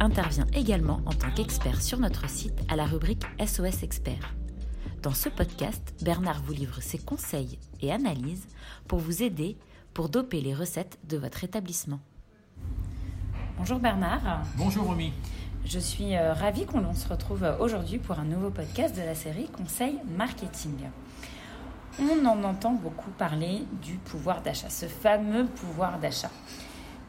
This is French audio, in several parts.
intervient également en tant qu'expert sur notre site à la rubrique SOS Expert. Dans ce podcast, Bernard vous livre ses conseils et analyses pour vous aider pour doper les recettes de votre établissement. Bonjour Bernard. Bonjour Romy. Je suis euh, ravie qu'on se retrouve aujourd'hui pour un nouveau podcast de la série Conseil Marketing. On en entend beaucoup parler du pouvoir d'achat, ce fameux pouvoir d'achat.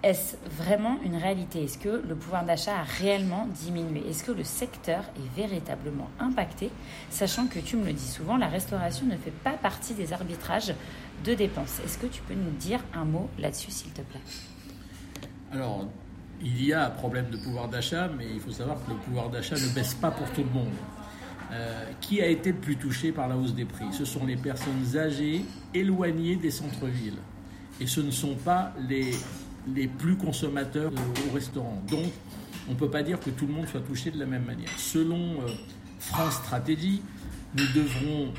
Est-ce vraiment une réalité? Est-ce que le pouvoir d'achat a réellement diminué? Est-ce que le secteur est véritablement impacté? Sachant que tu me le dis souvent, la restauration ne fait pas partie des arbitrages de dépenses. Est-ce que tu peux nous dire un mot là-dessus, s'il te plaît? Alors, il y a un problème de pouvoir d'achat, mais il faut savoir que le pouvoir d'achat ne baisse pas pour tout le monde. Euh, qui a été le plus touché par la hausse des prix? Ce sont les personnes âgées éloignées des centres-villes. Et ce ne sont pas les les plus consommateurs au restaurant. Donc, on ne peut pas dire que tout le monde soit touché de la même manière. Selon euh, France Stratégie, nous, devrons,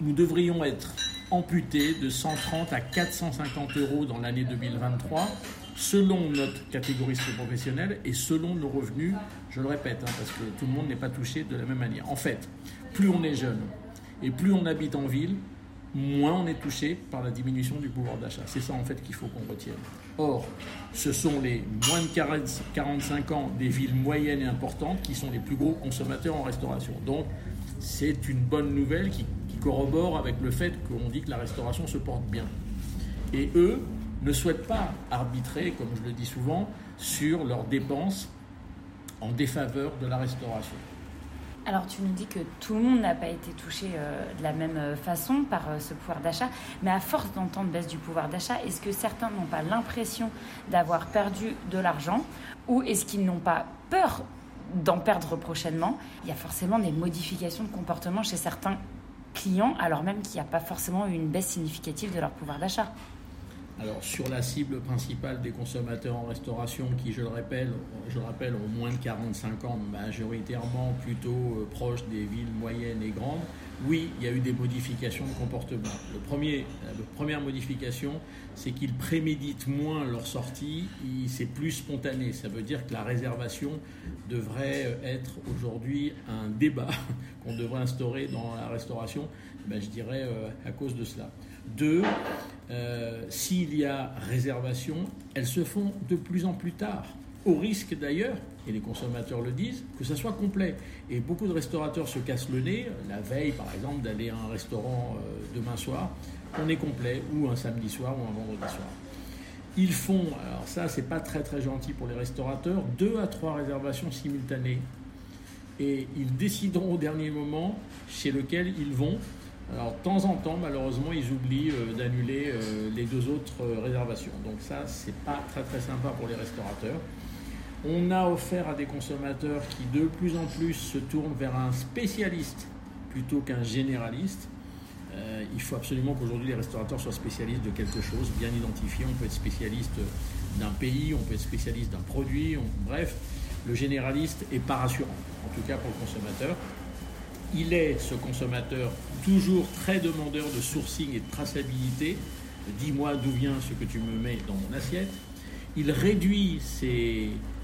nous devrions être amputés de 130 à 450 euros dans l'année 2023, selon notre catégorie professionnelle et selon nos revenus, je le répète, hein, parce que tout le monde n'est pas touché de la même manière. En fait, plus on est jeune et plus on habite en ville, moins on est touché par la diminution du pouvoir d'achat. C'est ça en fait qu'il faut qu'on retienne. Or, ce sont les moins de 45 ans des villes moyennes et importantes qui sont les plus gros consommateurs en restauration. Donc, c'est une bonne nouvelle qui, corrobore avec le fait qu'on dit que la restauration se porte bien. Et eux ne souhaitent pas arbitrer, comme je le dis souvent, sur leurs dépenses en défaveur de la restauration. Alors tu nous dis que tout le monde n'a pas été touché euh, de la même euh, façon par euh, ce pouvoir d'achat, mais à force d'entendre baisse du pouvoir d'achat, est-ce que certains n'ont pas l'impression d'avoir perdu de l'argent ou est-ce qu'ils n'ont pas peur d'en perdre prochainement? Il y a forcément des modifications de comportement chez certains clients alors même qu'il n'y a pas forcément eu une baisse significative de leur pouvoir d'achat. Alors sur la cible principale des consommateurs en restauration, qui je le rappelle, je rappelle ont moins de 45 ans, majoritairement plutôt euh, proches des villes moyennes et grandes, oui, il y a eu des modifications de comportement. Le premier, la première modification, c'est qu'ils préméditent moins leur sortie, c'est plus spontané. Ça veut dire que la réservation devrait être aujourd'hui un débat qu'on devrait instaurer dans la restauration, ben, je dirais euh, à cause de cela. Deux, euh, s'il y a réservation, elles se font de plus en plus tard, au risque d'ailleurs, et les consommateurs le disent, que ça soit complet. Et beaucoup de restaurateurs se cassent le nez, la veille par exemple, d'aller à un restaurant euh, demain soir, on est complet, ou un samedi soir, ou un vendredi soir. Ils font, alors ça c'est pas très très gentil pour les restaurateurs, deux à trois réservations simultanées. Et ils décideront au dernier moment chez lequel ils vont alors, de temps en temps, malheureusement, ils oublient euh, d'annuler euh, les deux autres euh, réservations. Donc ça, c'est pas très très sympa pour les restaurateurs. On a offert à des consommateurs qui de plus en plus se tournent vers un spécialiste plutôt qu'un généraliste. il faut absolument qu'aujourd'hui les restaurateurs soient spécialistes de quelque chose, bien identifié. On peut être spécialiste d'un pays, on peut être spécialiste d'un produit. bref, le généraliste est pas rassurant, en tout cas pour le consommateur il est, ce consommateur, toujours très demandeur de sourcing et de traçabilité. Dis-moi d'où vient ce que tu me mets dans mon assiette. Il réduit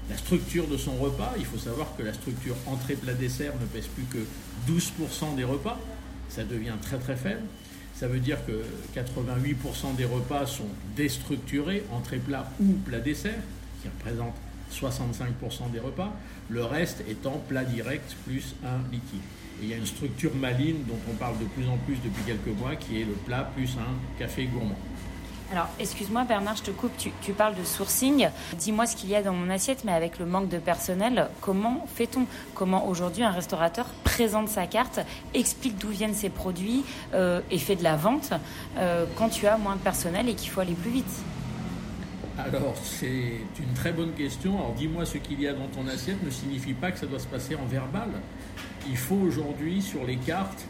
la structure de son repas. Il faut savoir que la structure entrée, plat, dessert ne pèse plus que 12% des repas. Ça devient très très faible. Ça veut dire que 88% des repas sont déstructurés, entrée, plat ou plat, dessert, qui représentent 65% des repas. Le reste étant plat direct plus un liquide il y a une structure maligne dont on parle de plus en plus depuis quelques mois, qui est le plat plus un café gourmand. Alors, excuse-moi Bernard, je te coupe, tu, parles de sourcing. Dis-moi ce qu'il y a dans mon assiette, mais avec le manque de personnel, comment fait-on? Comment aujourd'hui un restaurateur présente sa carte, explique d'où viennent ses produits euh, et fait de la vente euh, quand tu as moins de personnel et qu'il faut aller plus vite? Alors, c'est une très bonne question. Alors, dis-moi ce qu'il y a dans ton assiette ne signifie pas que ça doit se passer en verbal. il faut aujourd'hui sur les cartes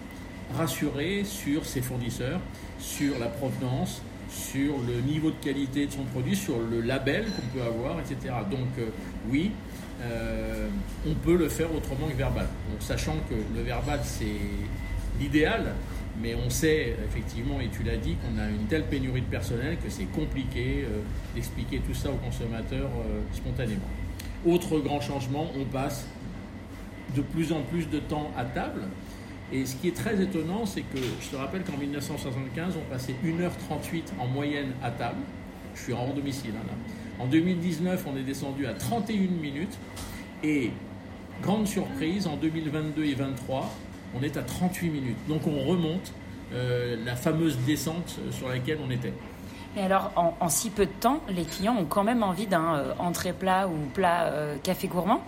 rassurer sur ses fournisseurs, sur la provenance, sur le niveau de qualité de son produit, sur le label qu'on peut avoir, etc. Donc euh, oui, euh, on peut le faire autrement que verbal. Donc, sachant que le verbal c'est l'idéal, mais on sait effectivement, et tu l'as dit, qu'on a une telle pénurie de personnel que c'est compliqué euh, d'expliquer tout ça aux consommateurs spontanément. Autre grand changement, on passe de plus en plus de temps à table. Et ce qui est très étonnant, c'est que je te rappelle qu'en 1975, on passait 1h38 en moyenne à table. Je suis hors domicile. Hein. En 2019, on est descendu à 31 minutes. Et grande surprise, en 2022 et 2023, on est à 38 minutes. Donc on remonte euh, la fameuse descente sur laquelle on était. Et alors, en, si peu de temps, les clients ont quand même envie d'un euh, entrée plat ou plat euh, café gourmand?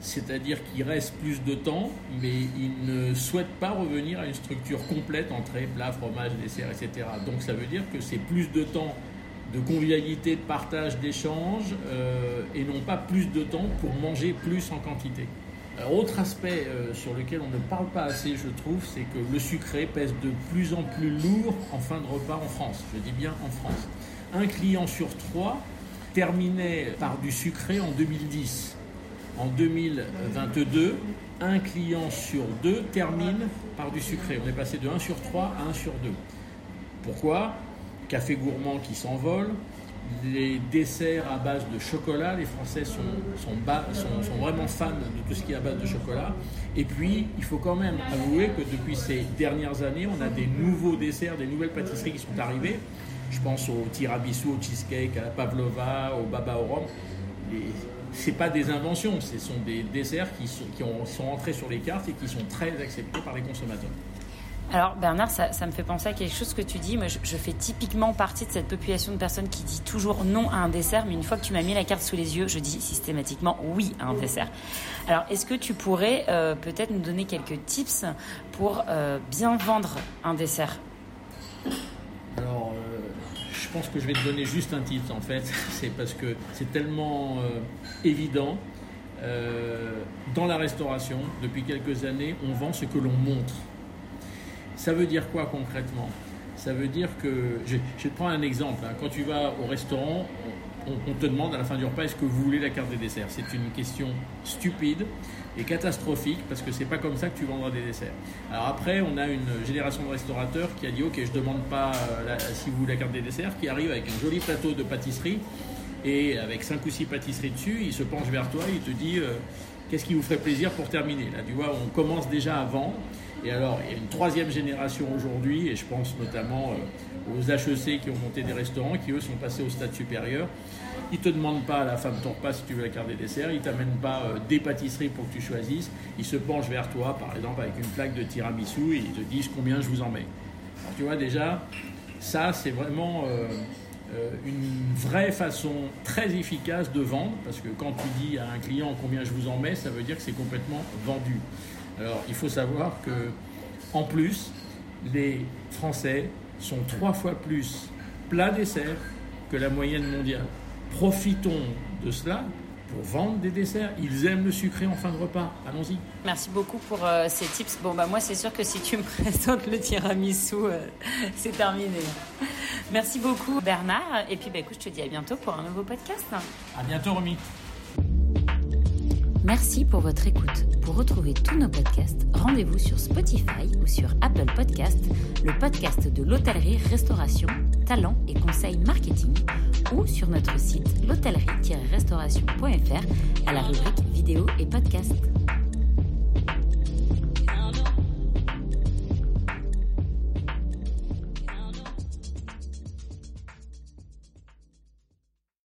C'est-à-dire qu'il reste plus de temps, mais il ne souhaite pas revenir à une structure complète, entrée, plat, fromage, dessert, etc. Donc ça veut dire que c'est plus de temps de convivialité, de partage, d'échange, et non pas plus de temps pour manger plus en quantité. Autre aspect euh, sur lequel on ne parle pas assez, je trouve, c'est que le sucré pèse de plus en plus lourd en fin de repas en France. Je dis bien en France. Un client sur trois terminait par du sucré en 2010 en 2022, un client sur deux termine par du sucré. On est passé de 1 sur 3 à 1 sur 2. Pourquoi? Café gourmand qui s'envole, les desserts à base de chocolat, les Français sont, sont, vraiment fans de tout ce qui est à base de chocolat. Et puis, il faut quand même avouer que depuis ces dernières années, on a des nouveaux desserts, des nouvelles pâtisseries qui sont arrivées. Je pense au tiramisu, au cheesecake, à la pavlova, au baba au rhum c'est pas des inventions, ce sont des desserts qui, sont, qui sont entrés sur les cartes et qui sont très acceptés par les consommateurs. Alors Bernard, ça, me fait penser à quelque chose que tu dis. Moi, je, fais typiquement partie de cette population de personnes qui dit toujours non à un dessert, mais une fois que tu m'as mis la carte sous les yeux, je dis systématiquement oui à un dessert. Alors, est-ce que tu pourrais euh, peut-être nous donner quelques tips pour euh, bien vendre un dessert? Alors, je pense que je vais te donner juste un titre en fait. C'est parce que c'est tellement euh, évident. Euh, dans la restauration, depuis quelques années, on vend ce que l'on montre. Ça veut dire quoi concrètement? Ça veut dire que, je, vais te prendre un exemple. Hein. Quand tu vas au restaurant, on, te demande à la fin du repas est-ce que vous voulez la carte des desserts? C'est une question stupide et catastrophique parce que c'est pas comme ça que tu vendras des desserts. Alors après, on a une génération de restaurateurs qui a dit ok, je demande pas euh, si vous voulez la carte des desserts, qui arrive avec un joli plateau de pâtisserie et avec 5 ou 6 pâtisseries dessus, il se penche vers toi, il te dit euh, qu'est-ce qui vous ferait plaisir pour terminer? Là, tu vois, on commence déjà avant. Et alors, il y a une troisième génération aujourd'hui, et je pense notamment euh, aux HEC qui ont monté des restaurants, qui eux sont passés au stade supérieur. Ils ne te demandent pas à la fin de ton repas si tu veux la carte des desserts, ils ne t'amènent pas euh, des pâtisseries pour que tu choisisses, ils se penchent vers toi, par exemple avec une plaque de tiramisu, et ils te disent combien je vous en mets. Alors tu vois déjà, ça c'est vraiment euh, une vraie façon très efficace de vendre, parce que quand tu dis à un client combien je vous en mets, ça veut dire que c'est complètement vendu. Alors, il faut savoir que, en plus, les Français sont trois fois plus plat dessert que la moyenne mondiale. Profitons de cela pour vendre des desserts. Ils aiment le sucré en fin de repas. Allons-y. Merci beaucoup pour euh, ces tips. Bon, bah, moi, c'est sûr que si tu me présentes le tiramisu, euh, c'est terminé. Merci beaucoup, Bernard. Et puis, bah, écoute, je te dis à bientôt pour un nouveau podcast. À bientôt, Romy. Merci pour votre écoute. Pour retrouver tous nos podcasts, rendez-vous sur Spotify ou sur Apple Podcasts, le podcast de l'hôtellerie, restauration, talent et conseils marketing, ou sur notre site l'hôtellerie-restauration.fr à la rubrique vidéo et podcasts.